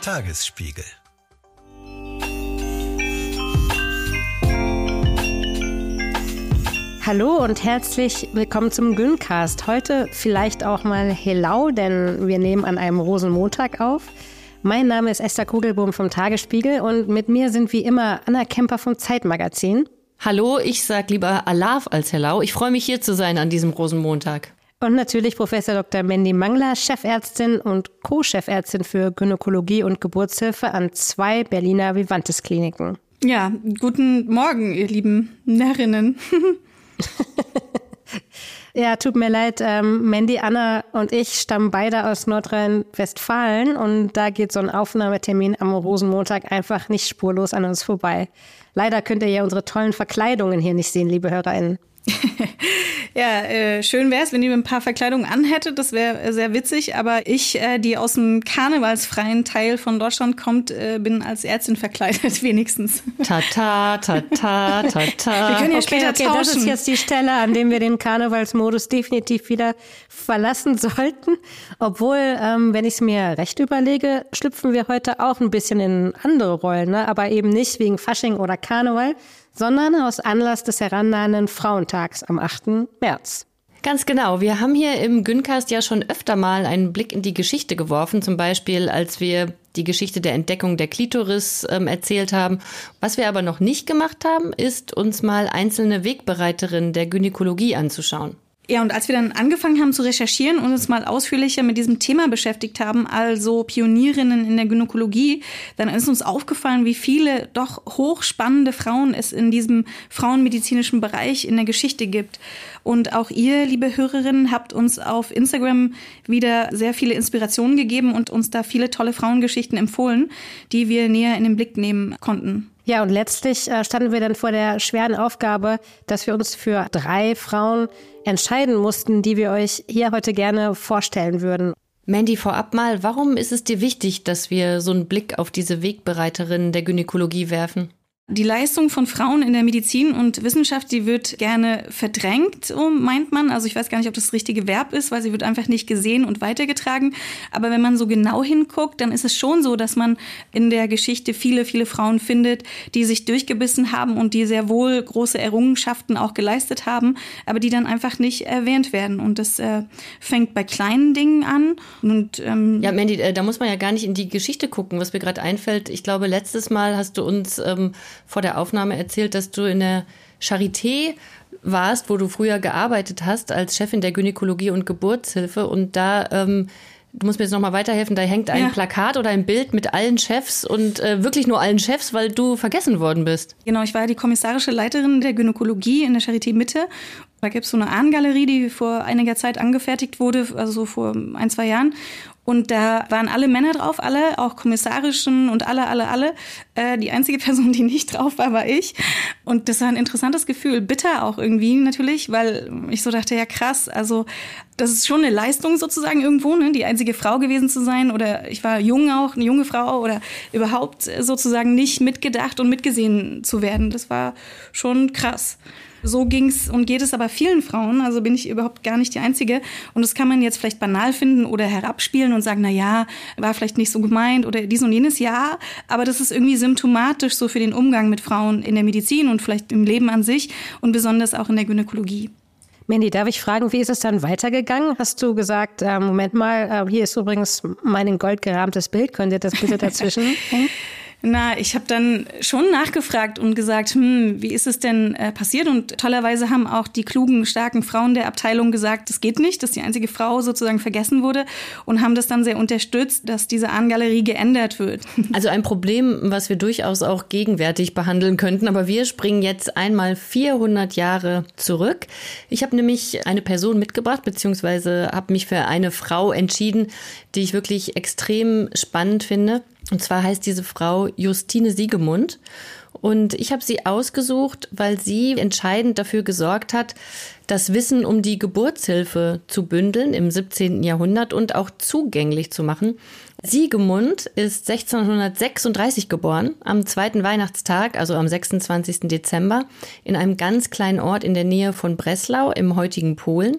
Tagesspiegel Hallo und herzlich willkommen zum Güncast. Heute vielleicht auch mal Helau, denn wir nehmen an einem Rosenmontag auf. Mein Name ist Esther Kugelbohm vom Tagesspiegel und mit mir sind wie immer Anna Kemper vom Zeitmagazin. Hallo, ich sag lieber Alaf als Hello. Ich freue mich hier zu sein an diesem Rosenmontag. Und natürlich Professor Dr. Mandy Mangler, Chefärztin und Co-Chefärztin für Gynäkologie und Geburtshilfe an zwei Berliner Vivantes Kliniken. Ja, guten Morgen, ihr lieben Närrinnen. Ja, tut mir leid. Ähm, Mandy, Anna und ich stammen beide aus Nordrhein-Westfalen und da geht so ein Aufnahmetermin am Rosenmontag einfach nicht spurlos an uns vorbei. Leider könnt ihr ja unsere tollen Verkleidungen hier nicht sehen, liebe HörerInnen. ja, äh, schön wäre es, wenn ihr ein paar Verkleidungen anhättet. Das wäre sehr witzig. Aber ich, äh, die aus dem karnevalsfreien Teil von Deutschland kommt, äh, bin als Ärztin verkleidet, wenigstens. Tata, tata, tata. Wir können ja später okay, tauschen. Das ist jetzt die Stelle, an dem wir den Karnevalsmodus definitiv wieder verlassen sollten. Obwohl, ähm, wenn ich es mir recht überlege, schlüpfen wir heute auch ein bisschen in andere Rollen. Ne? Aber eben nicht wegen Fasching oder Karneval, sondern aus Anlass des herannahenden Frauentags am 8. März. Ganz genau. Wir haben hier im Güncast ja schon öfter mal einen Blick in die Geschichte geworfen, zum Beispiel als wir die Geschichte der Entdeckung der Klitoris ähm, erzählt haben. Was wir aber noch nicht gemacht haben, ist uns mal einzelne Wegbereiterinnen der Gynäkologie anzuschauen. Ja, und als wir dann angefangen haben zu recherchieren und uns mal ausführlicher mit diesem Thema beschäftigt haben, also Pionierinnen in der Gynäkologie, dann ist uns aufgefallen, wie viele doch hochspannende Frauen es in diesem frauenmedizinischen Bereich in der Geschichte gibt. Und auch ihr, liebe Hörerinnen, habt uns auf Instagram wieder sehr viele Inspirationen gegeben und uns da viele tolle Frauengeschichten empfohlen, die wir näher in den Blick nehmen konnten. Ja, und letztlich äh, standen wir dann vor der schweren Aufgabe, dass wir uns für drei Frauen entscheiden mussten, die wir euch hier heute gerne vorstellen würden. Mandy, vorab mal, warum ist es dir wichtig, dass wir so einen Blick auf diese Wegbereiterinnen der Gynäkologie werfen? Die Leistung von Frauen in der Medizin und Wissenschaft, die wird gerne verdrängt, meint man. Also ich weiß gar nicht, ob das das richtige Verb ist, weil sie wird einfach nicht gesehen und weitergetragen. Aber wenn man so genau hinguckt, dann ist es schon so, dass man in der Geschichte viele, viele Frauen findet, die sich durchgebissen haben und die sehr wohl große Errungenschaften auch geleistet haben, aber die dann einfach nicht erwähnt werden. Und das äh, fängt bei kleinen Dingen an. Und, ähm ja, Mandy, äh, da muss man ja gar nicht in die Geschichte gucken, was mir gerade einfällt. Ich glaube, letztes Mal hast du uns ähm, vor der Aufnahme erzählt, dass du in der Charité warst, wo du früher gearbeitet hast als Chefin der Gynäkologie und Geburtshilfe und da ähm, Du musst mir jetzt nochmal weiterhelfen. Da hängt ein ja. Plakat oder ein Bild mit allen Chefs und äh, wirklich nur allen Chefs, weil du vergessen worden bist. Genau, ich war die kommissarische Leiterin der Gynäkologie in der Charité Mitte. Da gibt es so eine Ahnengalerie, die vor einiger Zeit angefertigt wurde, also so vor ein, zwei Jahren. Und da waren alle Männer drauf, alle, auch kommissarischen und alle, alle, alle. Äh, die einzige Person, die nicht drauf war, war ich. Und das war ein interessantes Gefühl. Bitter auch irgendwie natürlich, weil ich so dachte, ja krass, also das ist schon eine Leistung sozusagen irgendwo, ne? die einzige Frau gewesen zu sein. Oder ich war jung auch, eine junge Frau oder überhaupt sozusagen nicht mitgedacht und mitgesehen zu werden. Das war schon krass. So ging's und geht es aber vielen Frauen, also bin ich überhaupt gar nicht die Einzige. Und das kann man jetzt vielleicht banal finden oder herabspielen und sagen, na ja, war vielleicht nicht so gemeint oder dies und jenes, ja. Aber das ist irgendwie symptomatisch so für den Umgang mit Frauen in der Medizin und vielleicht im Leben an sich und besonders auch in der Gynäkologie. Mandy, darf ich fragen, wie ist es dann weitergegangen? Hast du gesagt, äh, Moment mal, äh, hier ist übrigens mein in Gold gerahmtes Bild, könnt ihr das bitte dazwischen hängen? Na, ich habe dann schon nachgefragt und gesagt, hm, wie ist es denn äh, passiert? Und tollerweise haben auch die klugen, starken Frauen der Abteilung gesagt, das geht nicht, dass die einzige Frau sozusagen vergessen wurde und haben das dann sehr unterstützt, dass diese Ahnengalerie geändert wird. Also ein Problem, was wir durchaus auch gegenwärtig behandeln könnten, aber wir springen jetzt einmal 400 Jahre zurück. Ich habe nämlich eine Person mitgebracht, beziehungsweise habe mich für eine Frau entschieden, die ich wirklich extrem spannend finde. Und zwar heißt diese Frau Justine Siegemund. Und ich habe sie ausgesucht, weil sie entscheidend dafür gesorgt hat, das Wissen um die Geburtshilfe zu bündeln im 17. Jahrhundert und auch zugänglich zu machen. Siegemund ist 1636 geboren, am zweiten Weihnachtstag, also am 26. Dezember, in einem ganz kleinen Ort in der Nähe von Breslau im heutigen Polen.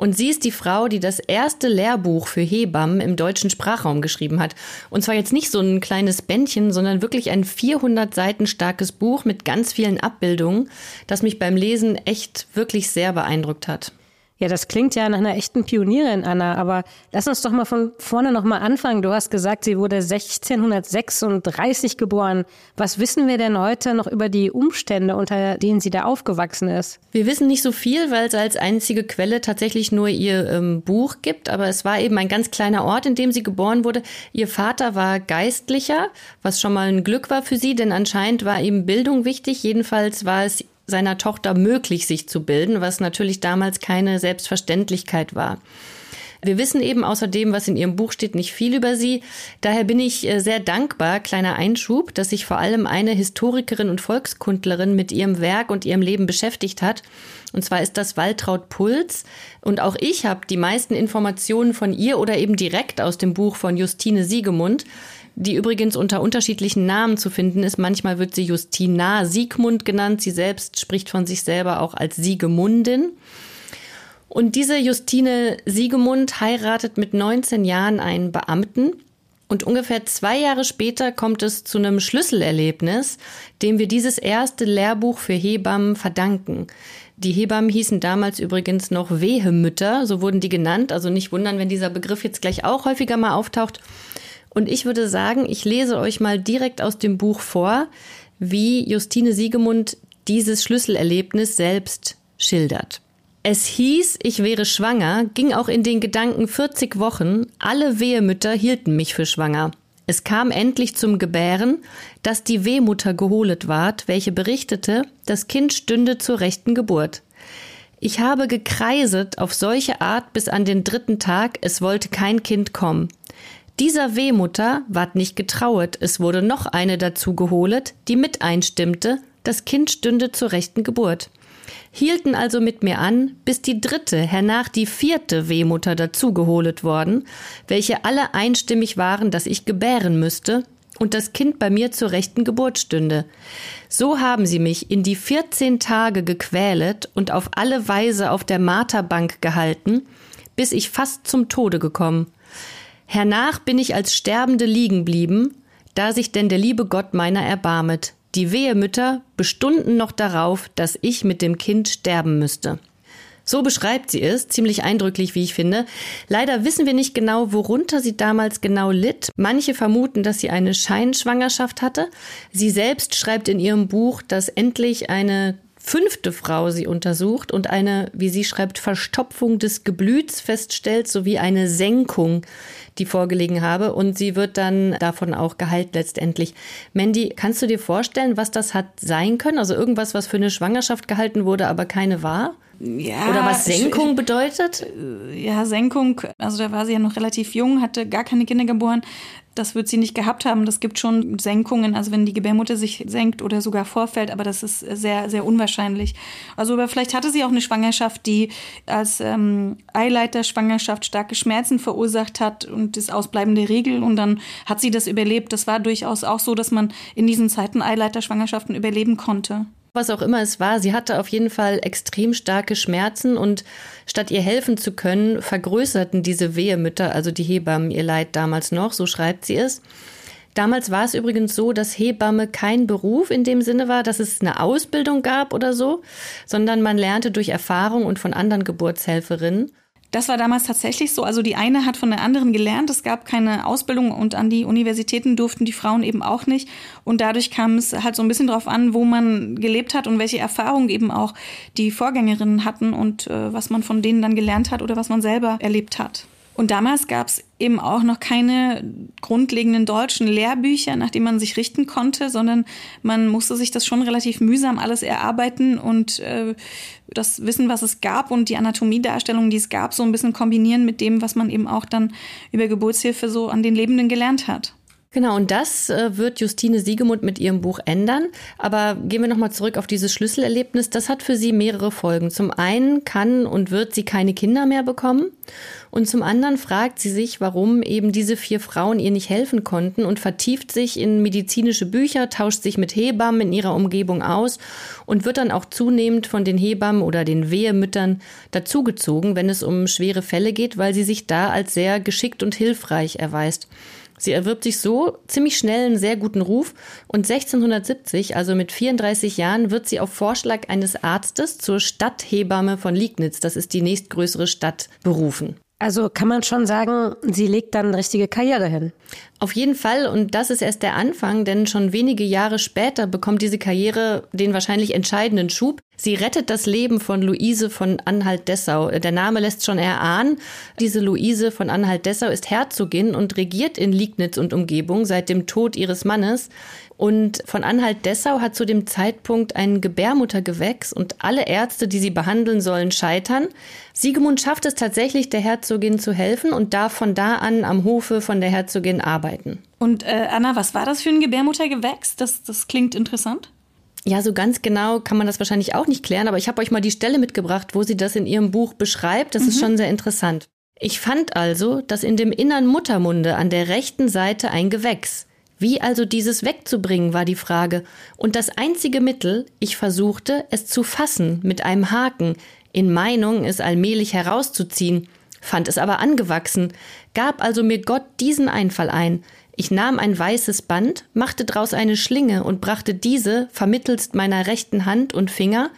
Und sie ist die Frau, die das erste Lehrbuch für Hebammen im deutschen Sprachraum geschrieben hat. Und zwar jetzt nicht so ein kleines Bändchen, sondern wirklich ein 400 Seiten starkes Buch mit ganz vielen Abbildungen, das mich beim Lesen echt wirklich sehr beeindruckt hat. Ja, das klingt ja nach einer echten Pionierin, Anna, aber lass uns doch mal von vorne nochmal anfangen. Du hast gesagt, sie wurde 1636 geboren. Was wissen wir denn heute noch über die Umstände, unter denen sie da aufgewachsen ist? Wir wissen nicht so viel, weil es als einzige Quelle tatsächlich nur ihr ähm, Buch gibt, aber es war eben ein ganz kleiner Ort, in dem sie geboren wurde. Ihr Vater war Geistlicher, was schon mal ein Glück war für sie, denn anscheinend war ihm Bildung wichtig. Jedenfalls war es seiner Tochter möglich, sich zu bilden, was natürlich damals keine Selbstverständlichkeit war. Wir wissen eben außerdem, was in Ihrem Buch steht, nicht viel über sie. Daher bin ich äh, sehr dankbar, kleiner Einschub, dass sich vor allem eine Historikerin und Volkskundlerin mit ihrem Werk und ihrem Leben beschäftigt hat. Und zwar ist das Waltraud Puls. Und auch ich habe die meisten Informationen von ihr oder eben direkt aus dem Buch von Justine Siegemund die übrigens unter unterschiedlichen Namen zu finden ist. Manchmal wird sie Justina Siegmund genannt. Sie selbst spricht von sich selber auch als Siegemundin. Und diese Justine Siegemund heiratet mit 19 Jahren einen Beamten. Und ungefähr zwei Jahre später kommt es zu einem Schlüsselerlebnis, dem wir dieses erste Lehrbuch für Hebammen verdanken. Die Hebammen hießen damals übrigens noch Wehemütter, so wurden die genannt. Also nicht wundern, wenn dieser Begriff jetzt gleich auch häufiger mal auftaucht. Und ich würde sagen, ich lese euch mal direkt aus dem Buch vor, wie Justine Siegemund dieses Schlüsselerlebnis selbst schildert. Es hieß, ich wäre schwanger, ging auch in den Gedanken 40 Wochen, alle Wehemütter hielten mich für schwanger. Es kam endlich zum Gebären, dass die Wehmutter geholet ward, welche berichtete, das Kind stünde zur rechten Geburt. Ich habe gekreiset auf solche Art bis an den dritten Tag, es wollte kein Kind kommen. Dieser Wehmutter ward nicht getrauet, es wurde noch eine dazu geholet, die mit einstimmte, das Kind stünde zur rechten Geburt. Hielten also mit mir an, bis die dritte, hernach die vierte Wehmutter dazu geholet worden, welche alle einstimmig waren, dass ich gebären müsste, und das Kind bei mir zur rechten Geburt stünde. So haben sie mich in die vierzehn Tage gequälet und auf alle Weise auf der Marterbank gehalten, bis ich fast zum Tode gekommen. Hernach bin ich als Sterbende liegen blieben, da sich denn der liebe Gott meiner erbarmet. Die Wehemütter bestunden noch darauf, dass ich mit dem Kind sterben müsste. So beschreibt sie es, ziemlich eindrücklich, wie ich finde. Leider wissen wir nicht genau, worunter sie damals genau litt. Manche vermuten, dass sie eine Scheinschwangerschaft hatte. Sie selbst schreibt in ihrem Buch, dass endlich eine fünfte Frau sie untersucht und eine, wie sie schreibt, Verstopfung des Geblüts feststellt, sowie eine Senkung, die vorgelegen habe. Und sie wird dann davon auch geheilt letztendlich. Mandy, kannst du dir vorstellen, was das hat sein können? Also irgendwas, was für eine Schwangerschaft gehalten wurde, aber keine war? Ja, Oder was Senkung bedeutet? Ja, Senkung, also da war sie ja noch relativ jung, hatte gar keine Kinder geboren. Das wird sie nicht gehabt haben. Das gibt schon Senkungen, also wenn die Gebärmutter sich senkt oder sogar vorfällt, aber das ist sehr, sehr unwahrscheinlich. Also aber vielleicht hatte sie auch eine Schwangerschaft, die als ähm, Eileiterschwangerschaft starke Schmerzen verursacht hat und das Ausbleiben der Regel und dann hat sie das überlebt. Das war durchaus auch so, dass man in diesen Zeiten Eileiterschwangerschaften überleben konnte. Was auch immer es war, sie hatte auf jeden Fall extrem starke Schmerzen und statt ihr helfen zu können, vergrößerten diese Wehemütter, also die Hebammen, ihr Leid damals noch, so schreibt sie es. Damals war es übrigens so, dass Hebamme kein Beruf in dem Sinne war, dass es eine Ausbildung gab oder so, sondern man lernte durch Erfahrung und von anderen Geburtshelferinnen. Das war damals tatsächlich so. Also die eine hat von der anderen gelernt. Es gab keine Ausbildung und an die Universitäten durften die Frauen eben auch nicht. Und dadurch kam es halt so ein bisschen drauf an, wo man gelebt hat und welche Erfahrungen eben auch die Vorgängerinnen hatten und äh, was man von denen dann gelernt hat oder was man selber erlebt hat. Und damals gab es eben auch noch keine grundlegenden deutschen Lehrbücher, nach denen man sich richten konnte, sondern man musste sich das schon relativ mühsam alles erarbeiten und äh, das Wissen, was es gab und die Anatomiedarstellungen, die es gab, so ein bisschen kombinieren mit dem, was man eben auch dann über Geburtshilfe so an den Lebenden gelernt hat. Genau, und das äh, wird Justine Siegemund mit ihrem Buch ändern. Aber gehen wir nochmal zurück auf dieses Schlüsselerlebnis. Das hat für sie mehrere Folgen. Zum einen kann und wird sie keine Kinder mehr bekommen. Und zum anderen fragt sie sich, warum eben diese vier Frauen ihr nicht helfen konnten und vertieft sich in medizinische Bücher, tauscht sich mit Hebammen in ihrer Umgebung aus und wird dann auch zunehmend von den Hebammen oder den Wehemüttern dazugezogen, wenn es um schwere Fälle geht, weil sie sich da als sehr geschickt und hilfreich erweist. Sie erwirbt sich so ziemlich schnell einen sehr guten Ruf und 1670, also mit 34 Jahren, wird sie auf Vorschlag eines Arztes zur Stadthebamme von Liegnitz, das ist die nächstgrößere Stadt, berufen. Also kann man schon sagen, sie legt dann eine richtige Karriere hin. Auf jeden Fall, und das ist erst der Anfang, denn schon wenige Jahre später bekommt diese Karriere den wahrscheinlich entscheidenden Schub. Sie rettet das Leben von Luise von Anhalt-Dessau. Der Name lässt schon erahnen, diese Luise von Anhalt-Dessau ist Herzogin und regiert in Liegnitz und Umgebung seit dem Tod ihres Mannes. Und von Anhalt-Dessau hat zu dem Zeitpunkt ein Gebärmuttergewächs und alle Ärzte, die sie behandeln sollen, scheitern. Siegemund schafft es tatsächlich, der Herzogin zu helfen und darf von da an am Hofe von der Herzogin arbeiten. Und äh, Anna, was war das für ein Gebärmuttergewächs? Das, das klingt interessant. Ja, so ganz genau kann man das wahrscheinlich auch nicht klären, aber ich habe euch mal die Stelle mitgebracht, wo sie das in ihrem Buch beschreibt. Das mhm. ist schon sehr interessant. Ich fand also, dass in dem innern Muttermunde an der rechten Seite ein Gewächs, wie also dieses wegzubringen, war die Frage. Und das einzige Mittel, ich versuchte, es zu fassen mit einem Haken, in Meinung, es allmählich herauszuziehen, fand es aber angewachsen, gab also mir Gott diesen Einfall ein. Ich nahm ein weißes Band, machte draus eine Schlinge und brachte diese, vermittelst meiner rechten Hand und Finger,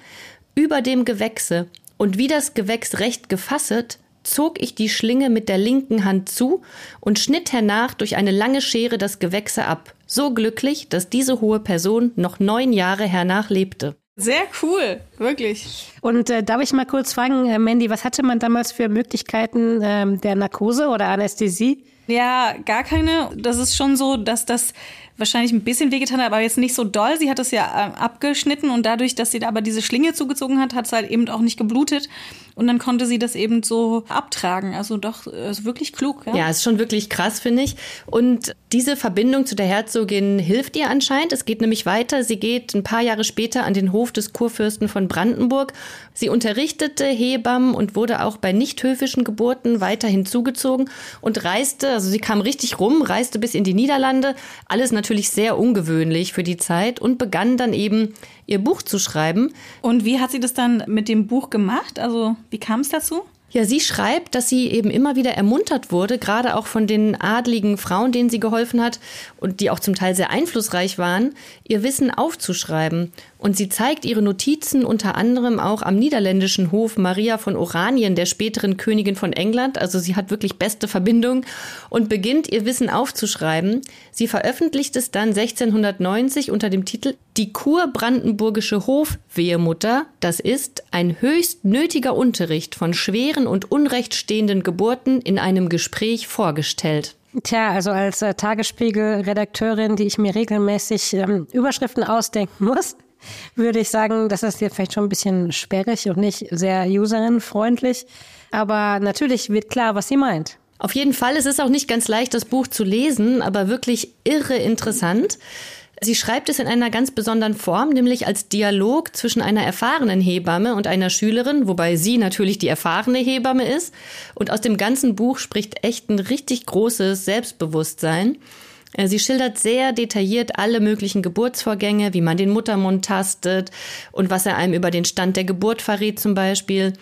über dem Gewächse, und wie das Gewächs recht gefasset, zog ich die Schlinge mit der linken Hand zu und schnitt hernach durch eine lange Schere das Gewächse ab, so glücklich, dass diese hohe Person noch neun Jahre hernach lebte. Sehr cool, wirklich. Und äh, darf ich mal kurz fragen, äh, Mandy, was hatte man damals für Möglichkeiten ähm, der Narkose oder Anästhesie? Ja, gar keine. Das ist schon so, dass das wahrscheinlich ein bisschen wehgetan hat, aber jetzt nicht so doll. Sie hat das ja äh, abgeschnitten und dadurch, dass sie da aber diese Schlinge zugezogen hat, hat es halt eben auch nicht geblutet. Und dann konnte sie das eben so abtragen. Also doch, ist wirklich klug. Ja, ja ist schon wirklich krass, finde ich. Und diese Verbindung zu der Herzogin hilft ihr anscheinend. Es geht nämlich weiter. Sie geht ein paar Jahre später an den Hof des Kurfürsten von Brandenburg. Sie unterrichtete Hebammen und wurde auch bei nicht höfischen Geburten weiter hinzugezogen und reiste, also sie kam richtig rum, reiste bis in die Niederlande. Alles natürlich sehr ungewöhnlich für die Zeit und begann dann eben ihr Buch zu schreiben. Und wie hat sie das dann mit dem Buch gemacht? Also wie kam es dazu? Ja, sie schreibt, dass sie eben immer wieder ermuntert wurde, gerade auch von den adligen Frauen, denen sie geholfen hat und die auch zum Teil sehr einflussreich waren, ihr Wissen aufzuschreiben. Und sie zeigt ihre Notizen unter anderem auch am niederländischen Hof Maria von Oranien, der späteren Königin von England. Also sie hat wirklich beste Verbindung und beginnt ihr Wissen aufzuschreiben. Sie veröffentlicht es dann 1690 unter dem Titel Die kurbrandenburgische Hofwehemutter. Das ist ein höchst nötiger Unterricht von schweren und unrechtstehenden Geburten in einem Gespräch vorgestellt. Tja, also als äh, Tagesspiegel-Redakteurin, die ich mir regelmäßig ähm, Überschriften ausdenken muss, würde ich sagen, das ist hier vielleicht schon ein bisschen sperrig und nicht sehr userinfreundlich. Aber natürlich wird klar, was sie meint. Auf jeden Fall, es ist auch nicht ganz leicht, das Buch zu lesen, aber wirklich irre interessant. Sie schreibt es in einer ganz besonderen Form, nämlich als Dialog zwischen einer erfahrenen Hebamme und einer Schülerin, wobei sie natürlich die erfahrene Hebamme ist. Und aus dem ganzen Buch spricht echt ein richtig großes Selbstbewusstsein. Äh, sie schildert sehr detailliert alle möglichen Geburtsvorgänge, wie man den Muttermund tastet und was er einem über den Stand der Geburt verrät zum Beispiel.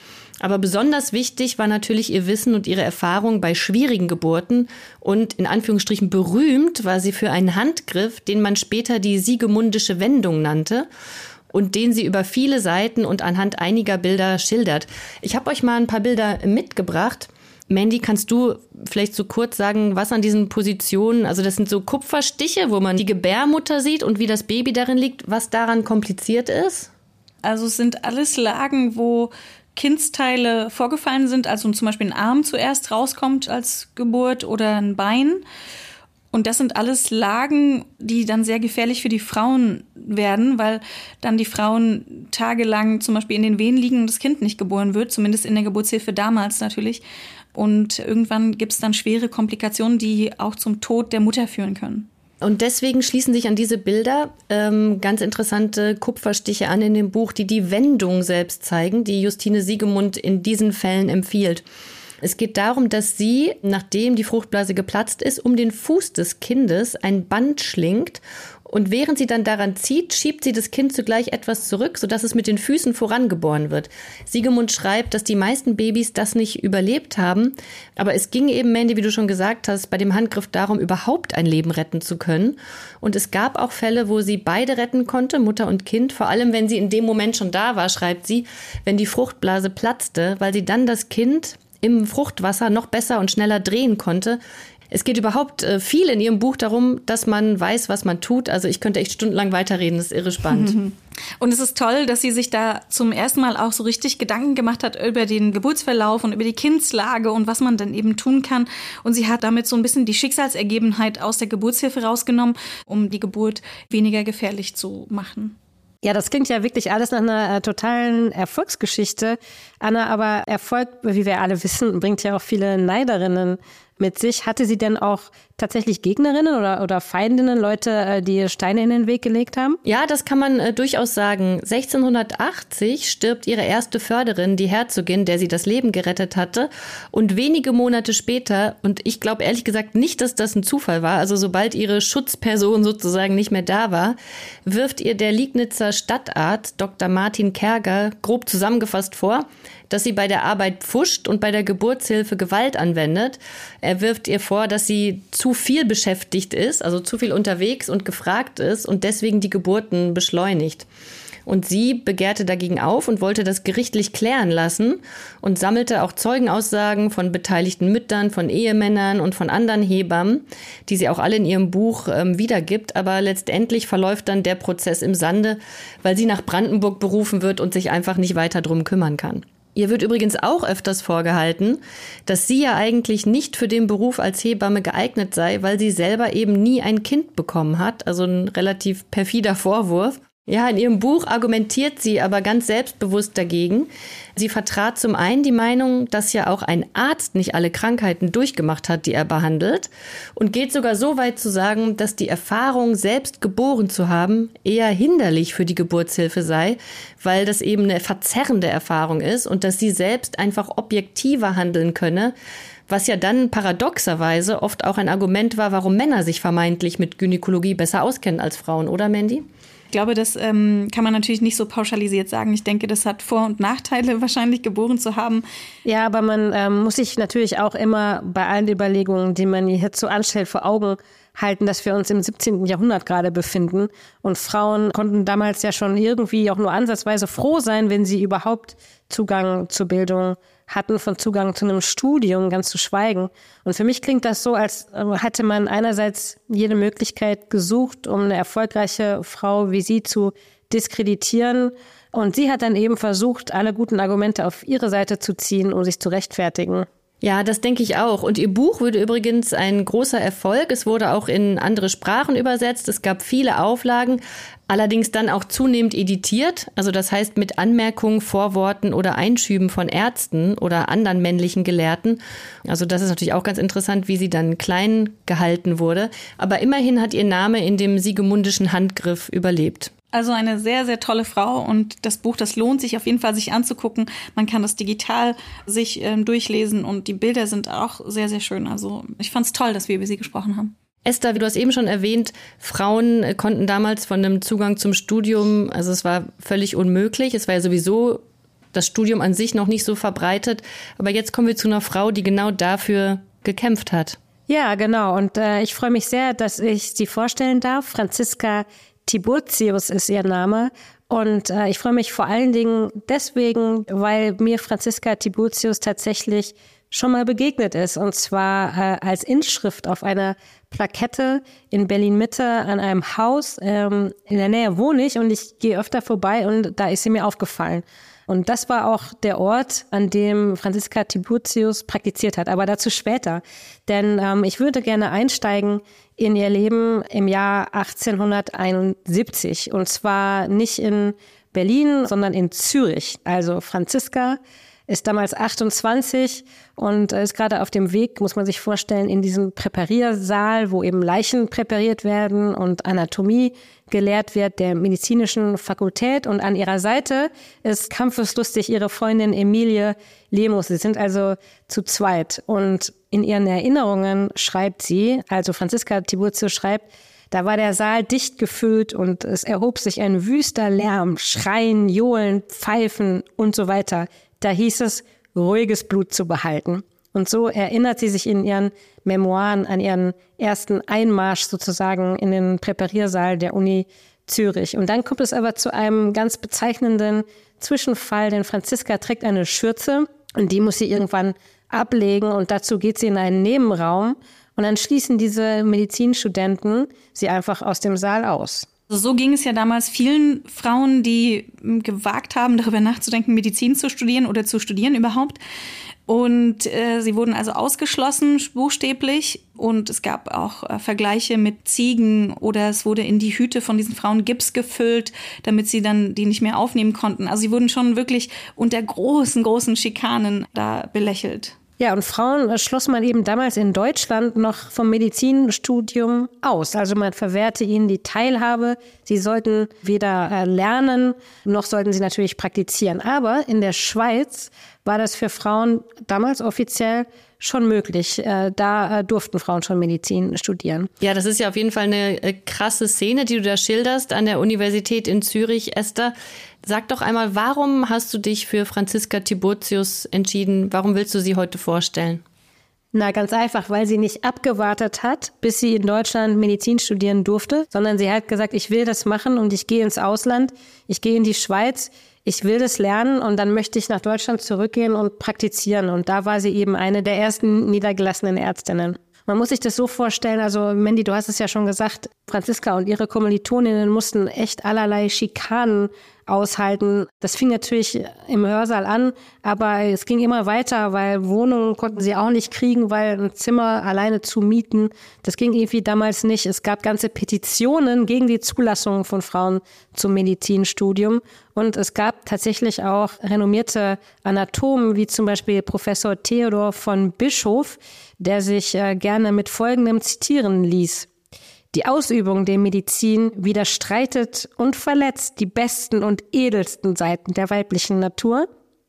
Aber besonders wichtig war natürlich ihr Wissen und ihre Erfahrung bei schwierigen Geburten und in Anführungsstrichen berühmt war sie für einen Handgriff, den man später die Siegemundische Wendung nannte und den sie über viele Seiten und anhand einiger Bilder schildert. Ich habe euch mal ein paar Bilder mitgebracht. Mandy, kannst du vielleicht so kurz sagen, was an diesen Positionen, also das sind so Kupferstiche, wo man die Gebärmutter sieht und wie das Baby darin liegt, was daran kompliziert ist? Also es sind alles Lagen, wo Kindsteile vorgefallen sind, also zum Beispiel ein Arm zuerst rauskommt als Geburt oder ein Bein. Und das sind alles Lagen, die dann sehr gefährlich für die Frauen werden, weil dann die Frauen tagelang zum Beispiel in den Wehen liegen und das Kind nicht geboren wird, zumindest in der Geburtshilfe damals natürlich. Und irgendwann gibt es dann schwere Komplikationen, die auch zum Tod der Mutter führen können. Und deswegen schließen sich an diese Bilder ähm, ganz interessante Kupferstiche an in dem Buch, die die Wendung selbst zeigen, die Justine Siegemund in diesen Fällen empfiehlt. Es geht darum, dass sie, nachdem die Fruchtblase geplatzt ist, um den Fuß des Kindes ein Band schlingt und während sie dann daran zieht, schiebt sie das Kind zugleich etwas zurück, sodass es mit den Füßen vorangeboren wird. Siegemund schreibt, dass die meisten Babys das nicht überlebt haben. Aber es ging eben, Mandy, wie du schon gesagt hast, bei dem Handgriff darum, überhaupt ein Leben retten zu können. Und es gab auch Fälle, wo sie beide retten konnte, Mutter und Kind. Vor allem, wenn sie in dem Moment schon da war, schreibt sie, wenn die Fruchtblase platzte, weil sie dann das Kind im Fruchtwasser noch besser und schneller drehen konnte, es geht überhaupt äh, viel in Ihrem Buch darum, dass man weiß, was man tut. Also ich könnte echt stundenlang weiterreden, das ist irre spannend. Und es ist toll, dass sie sich da zum ersten Mal auch so richtig Gedanken gemacht hat über den Geburtsverlauf und über die Kindslage und was man dann eben tun kann. Und sie hat damit so ein bisschen die Schicksalsergebenheit aus der Geburtshilfe rausgenommen, um die Geburt weniger gefährlich zu machen. Ja, das klingt ja wirklich alles nach einer äh, totalen Erfolgsgeschichte. Anna, aber Erfolg, wie wir alle wissen, bringt ja auch viele Neiderinnen mit sich. Hatte sie denn auch tatsächlich Gegnerinnen oder, oder Feindinnen, Leute, äh, die Steine in den Weg gelegt haben? Ja, das kann man äh, durchaus sagen. 1680 stirbt ihre erste Förderin, die Herzogin, der sie das Leben gerettet hatte. Und wenige Monate später, und ich glaube ehrlich gesagt nicht, dass das ein Zufall war, also sobald ihre Schutzperson sozusagen nicht mehr da war, wirft ihr der Liegnitzer Stadtarzt Dr. Martin Kerger grob zusammengefasst vor, dass sie bei der Arbeit pfuscht und bei der Geburtshilfe Gewalt anwendet. Er wirft ihr vor, dass sie zu viel beschäftigt ist, also zu viel unterwegs und gefragt ist und deswegen die Geburten beschleunigt. Und sie begehrte dagegen auf und wollte das gerichtlich klären lassen und sammelte auch Zeugenaussagen von beteiligten Müttern, von Ehemännern und von anderen Hebammen, die sie auch alle in ihrem Buch ähm, wiedergibt. Aber letztendlich verläuft dann der Prozess im Sande, weil sie nach Brandenburg berufen wird und sich einfach nicht weiter drum kümmern kann. Ihr wird übrigens auch öfters vorgehalten, dass sie ja eigentlich nicht für den Beruf als Hebamme geeignet sei, weil sie selber eben nie ein Kind bekommen hat. Also ein relativ perfider Vorwurf. Ja, in ihrem Buch argumentiert sie aber ganz selbstbewusst dagegen. Sie vertrat zum einen die Meinung, dass ja auch ein Arzt nicht alle Krankheiten durchgemacht hat, die er behandelt, und geht sogar so weit zu sagen, dass die Erfahrung, selbst geboren zu haben, eher hinderlich für die Geburtshilfe sei, weil das eben eine verzerrende Erfahrung ist und dass sie selbst einfach objektiver handeln könne, was ja dann paradoxerweise oft auch ein Argument war, warum Männer sich vermeintlich mit Gynäkologie besser auskennen als Frauen, oder Mandy? Ich glaube, das ähm, kann man natürlich nicht so pauschalisiert sagen. Ich denke, das hat Vor- und Nachteile, wahrscheinlich geboren zu haben. Ja, aber man ähm, muss sich natürlich auch immer bei allen Überlegungen, die man hierzu anstellt, vor Augen halten, dass wir uns im 17. Jahrhundert gerade befinden. Und Frauen konnten damals ja schon irgendwie auch nur ansatzweise froh sein, wenn sie überhaupt Zugang zur Bildung hatten von Zugang zu einem Studium, ganz zu schweigen. Und für mich klingt das so, als äh, hätte man einerseits jede Möglichkeit gesucht, um eine erfolgreiche Frau wie sie zu diskreditieren. Und sie hat dann eben versucht, alle guten Argumente auf ihre Seite zu ziehen, um sich zu rechtfertigen. Ja, das denke ich auch. Und ihr Buch wurde übrigens ein großer Erfolg. Es wurde auch in andere Sprachen übersetzt. Es gab viele Auflagen, allerdings dann auch zunehmend editiert. Also das heißt mit Anmerkungen, Vorworten oder Einschüben von Ärzten oder anderen männlichen Gelehrten. Also das ist natürlich auch ganz interessant, wie sie dann klein gehalten wurde. Aber immerhin hat ihr Name in dem siegemundischen Handgriff überlebt. Also eine sehr, sehr tolle Frau und das Buch, das lohnt sich auf jeden Fall, sich anzugucken. Man kann das digital sich ähm, durchlesen und die Bilder sind auch sehr, sehr schön. Also ich fand es toll, dass wir über sie gesprochen haben. Esther, wie du hast eben schon erwähnt, Frauen äh, konnten damals von einem Zugang zum Studium, also es war völlig unmöglich. Es war ja sowieso das Studium an sich noch nicht so verbreitet. Aber jetzt kommen wir zu einer Frau, die genau dafür gekämpft hat. Ja, genau. Und äh, ich freue mich sehr, dass ich sie vorstellen darf. Franziska Tiburtius ist ihr Name. Und äh, ich freue mich vor allen Dingen deswegen, weil mir Franziska Tiburtius tatsächlich schon mal begegnet ist. Und zwar äh, als Inschrift auf einer Plakette in Berlin Mitte an einem Haus. Ähm, in der Nähe wohne ich und ich gehe öfter vorbei und da ist sie mir aufgefallen. Und das war auch der Ort, an dem Franziska Tiburtius praktiziert hat, aber dazu später. Denn ähm, ich würde gerne einsteigen in ihr Leben im Jahr 1871. Und zwar nicht in Berlin, sondern in Zürich. Also Franziska ist damals 28 und ist gerade auf dem Weg, muss man sich vorstellen, in diesen Präpariersaal, wo eben Leichen präpariert werden und Anatomie gelehrt wird der medizinischen Fakultät. Und an ihrer Seite ist kampfeslustig ihre Freundin Emilie Lemus. Sie sind also zu zweit. Und in ihren Erinnerungen schreibt sie, also Franziska Tiburcio schreibt, da war der Saal dicht gefüllt und es erhob sich ein wüster Lärm, Schreien, Johlen, Pfeifen und so weiter. Da hieß es, ruhiges Blut zu behalten. Und so erinnert sie sich in ihren Memoiren an ihren ersten Einmarsch sozusagen in den Präpariersaal der Uni Zürich. Und dann kommt es aber zu einem ganz bezeichnenden Zwischenfall, denn Franziska trägt eine Schürze und die muss sie irgendwann ablegen und dazu geht sie in einen Nebenraum und dann schließen diese Medizinstudenten sie einfach aus dem Saal aus. Also so ging es ja damals vielen Frauen, die hm, gewagt haben, darüber nachzudenken, Medizin zu studieren oder zu studieren überhaupt. Und äh, sie wurden also ausgeschlossen, buchstäblich. Und es gab auch äh, Vergleiche mit Ziegen oder es wurde in die Hüte von diesen Frauen Gips gefüllt, damit sie dann die nicht mehr aufnehmen konnten. Also sie wurden schon wirklich unter großen, großen Schikanen da belächelt. Ja, und Frauen schloss man eben damals in Deutschland noch vom Medizinstudium aus. Also man verwehrte ihnen die Teilhabe. Sie sollten weder äh, lernen, noch sollten sie natürlich praktizieren. Aber in der Schweiz war das für Frauen damals offiziell schon möglich. Äh, da äh, durften Frauen schon Medizin studieren. Ja, das ist ja auf jeden Fall eine krasse Szene, die du da schilderst an der Universität in Zürich, Esther. Sag doch einmal, warum hast du dich für Franziska Tiburtius entschieden? Warum willst du sie heute vorstellen? Na, ganz einfach, weil sie nicht abgewartet hat, bis sie in Deutschland Medizin studieren durfte, sondern sie hat gesagt, ich will das machen und ich gehe ins Ausland, ich gehe in die Schweiz, ich will das lernen und dann möchte ich nach Deutschland zurückgehen und praktizieren. Und da war sie eben eine der ersten niedergelassenen Ärztinnen. Man muss sich das so vorstellen, also Mandy, du hast es ja schon gesagt, Franziska und ihre Kommilitoninnen mussten echt allerlei Schikanen aushalten. Das fing natürlich im Hörsaal an, aber es ging immer weiter, weil Wohnungen konnten sie auch nicht kriegen, weil ein Zimmer alleine zu mieten, das ging irgendwie damals nicht. Es gab ganze Petitionen gegen die Zulassung von Frauen zum Medizinstudium und es gab tatsächlich auch renommierte Anatomen, wie zum Beispiel Professor Theodor von Bischof, der sich äh, gerne mit folgendem zitieren ließ. Die Ausübung der Medizin widerstreitet und verletzt die besten und edelsten Seiten der weiblichen Natur,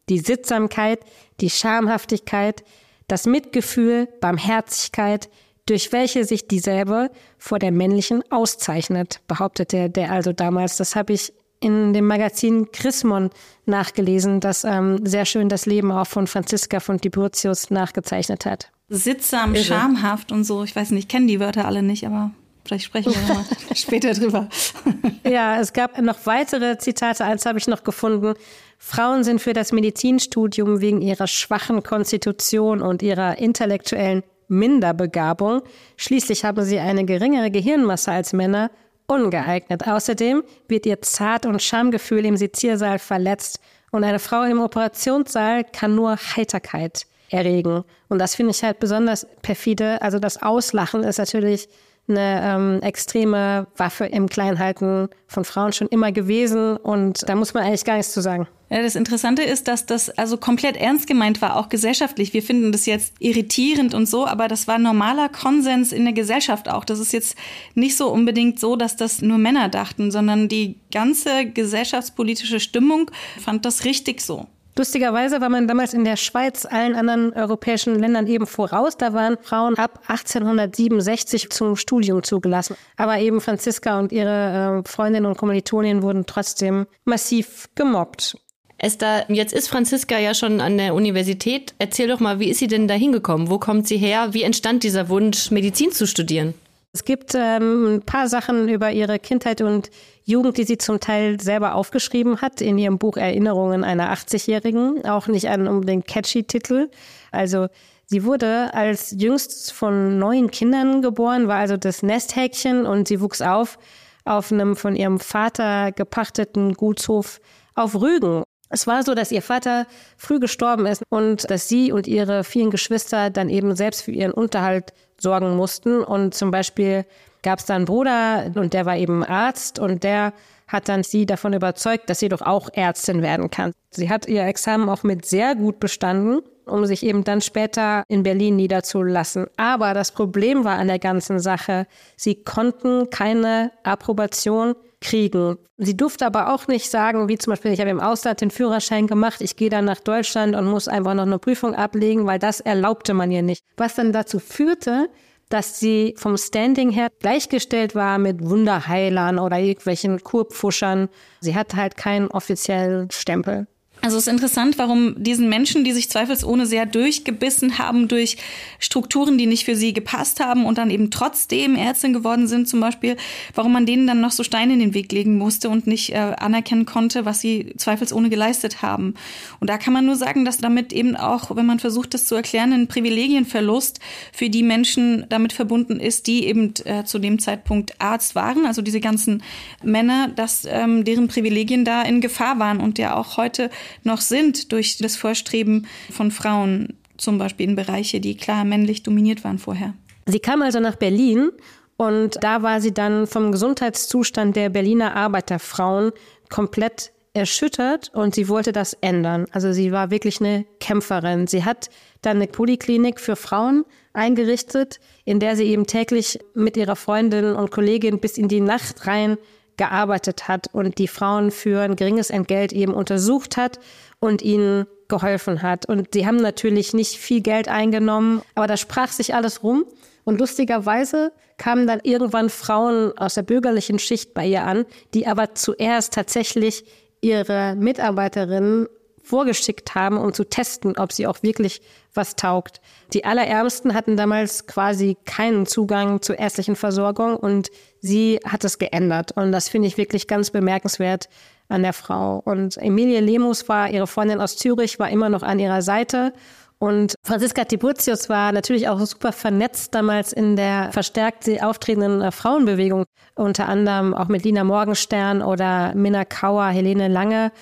die Sittsamkeit, die Schamhaftigkeit, das Mitgefühl, Barmherzigkeit, durch welche sich dieselbe vor der männlichen auszeichnet, behauptete der also damals. Das habe ich in dem Magazin Chrismon nachgelesen, das ähm, sehr schön das Leben auch von Franziska von Tiburtius nachgezeichnet hat. Sittsam, Irre. schamhaft und so. Ich weiß nicht, ich kenne die Wörter alle nicht, aber Vielleicht sprechen wir nochmal später drüber. ja, es gab noch weitere Zitate. Eins habe ich noch gefunden. Frauen sind für das Medizinstudium wegen ihrer schwachen Konstitution und ihrer intellektuellen Minderbegabung, schließlich haben sie eine geringere Gehirnmasse als Männer, ungeeignet. Außerdem wird ihr Zart- und Schamgefühl im Seziersaal verletzt und eine Frau im Operationssaal kann nur Heiterkeit erregen. Und das finde ich halt besonders perfide. Also das Auslachen ist natürlich eine ähm, extreme Waffe im Kleinhalten von Frauen schon immer gewesen und da muss man eigentlich gar nichts zu sagen. Ja, das Interessante ist, dass das also komplett ernst gemeint war, auch gesellschaftlich. Wir finden das jetzt irritierend und so, aber das war normaler Konsens in der Gesellschaft auch. Das ist jetzt nicht so unbedingt so, dass das nur Männer dachten, sondern die ganze gesellschaftspolitische Stimmung fand das richtig so. Lustigerweise war man damals in der Schweiz allen anderen europäischen Ländern eben voraus. Da waren Frauen ab 1867 zum Studium zugelassen. Aber eben Franziska und ihre äh, Freundinnen und Kommilitonen wurden trotzdem massiv gemobbt. Esther, jetzt ist Franziska ja schon an der Universität. Erzähl doch mal, wie ist sie denn da hingekommen? Wo kommt sie her? Wie entstand dieser Wunsch, Medizin zu studieren? Es gibt ähm, ein paar Sachen über ihre Kindheit und Jugend, die sie zum Teil selber aufgeschrieben hat in ihrem Buch Erinnerungen einer 80-Jährigen. Auch nicht einen unbedingt catchy Titel. Also sie wurde als jüngst von neun Kindern geboren, war also das Nesthäkchen und sie wuchs auf auf einem von ihrem Vater gepachteten Gutshof auf Rügen. Es war so, dass ihr Vater früh gestorben ist und dass sie und ihre vielen Geschwister dann eben selbst für ihren Unterhalt sorgen mussten. Und zum Beispiel gab es da einen Bruder und der war eben Arzt und der hat dann sie davon überzeugt, dass sie doch auch Ärztin werden kann. Sie hat ihr Examen auch mit sehr gut bestanden, um sich eben dann später in Berlin niederzulassen. Aber das Problem war an der ganzen Sache, sie konnten keine Approbation kriegen. Sie durfte aber auch nicht sagen, wie zum Beispiel, ich habe im Ausland den Führerschein gemacht, ich gehe dann nach Deutschland und muss einfach noch eine Prüfung ablegen, weil das erlaubte man ihr nicht. Was dann dazu führte, dass sie vom Standing her gleichgestellt war mit Wunderheilern oder irgendwelchen Kurpfuschern. Sie hat halt keinen offiziellen Stempel. Also es ist interessant, warum diesen Menschen, die sich zweifelsohne sehr durchgebissen haben durch Strukturen, die nicht für sie gepasst haben und dann eben trotzdem Ärztin geworden sind zum Beispiel, warum man denen dann noch so Steine in den Weg legen musste und nicht äh, anerkennen konnte, was sie zweifelsohne geleistet haben. Und da kann man nur sagen, dass damit eben auch, wenn man versucht, das zu erklären, ein Privilegienverlust für die Menschen damit verbunden ist, die eben äh, zu dem Zeitpunkt Arzt waren, also diese ganzen Männer, dass ähm, deren Privilegien da in Gefahr waren und ja auch heute noch sind durch das Vorstreben von Frauen, zum Beispiel in Bereiche, die klar männlich dominiert waren vorher. Sie kam also nach Berlin und da war sie dann vom Gesundheitszustand der Berliner Arbeiterfrauen komplett erschüttert und sie wollte das ändern. Also sie war wirklich eine Kämpferin. Sie hat dann eine Poliklinik für Frauen eingerichtet, in der sie eben täglich mit ihrer Freundin und Kollegin bis in die Nacht rein gearbeitet hat und die Frauen für ein geringes Entgelt eben untersucht hat und ihnen geholfen hat. Und sie haben natürlich nicht viel Geld eingenommen, aber da sprach sich alles rum. Und lustigerweise kamen dann irgendwann Frauen aus der bürgerlichen Schicht bei ihr an, die aber zuerst tatsächlich ihre Mitarbeiterinnen vorgeschickt haben, um zu testen, ob sie auch wirklich was taugt. Die Allerärmsten hatten damals quasi keinen Zugang zur ärztlichen Versorgung und sie hat es geändert. Und das finde ich wirklich ganz bemerkenswert an der Frau. Und Emilie Lemus war, ihre Freundin aus Zürich, war immer noch an ihrer Seite. Und Franziska Tiburtius war natürlich auch super vernetzt damals in der verstärkt auftretenden äh, Frauenbewegung, unter anderem auch mit Lina Morgenstern oder Minna Kauer, Helene Lange.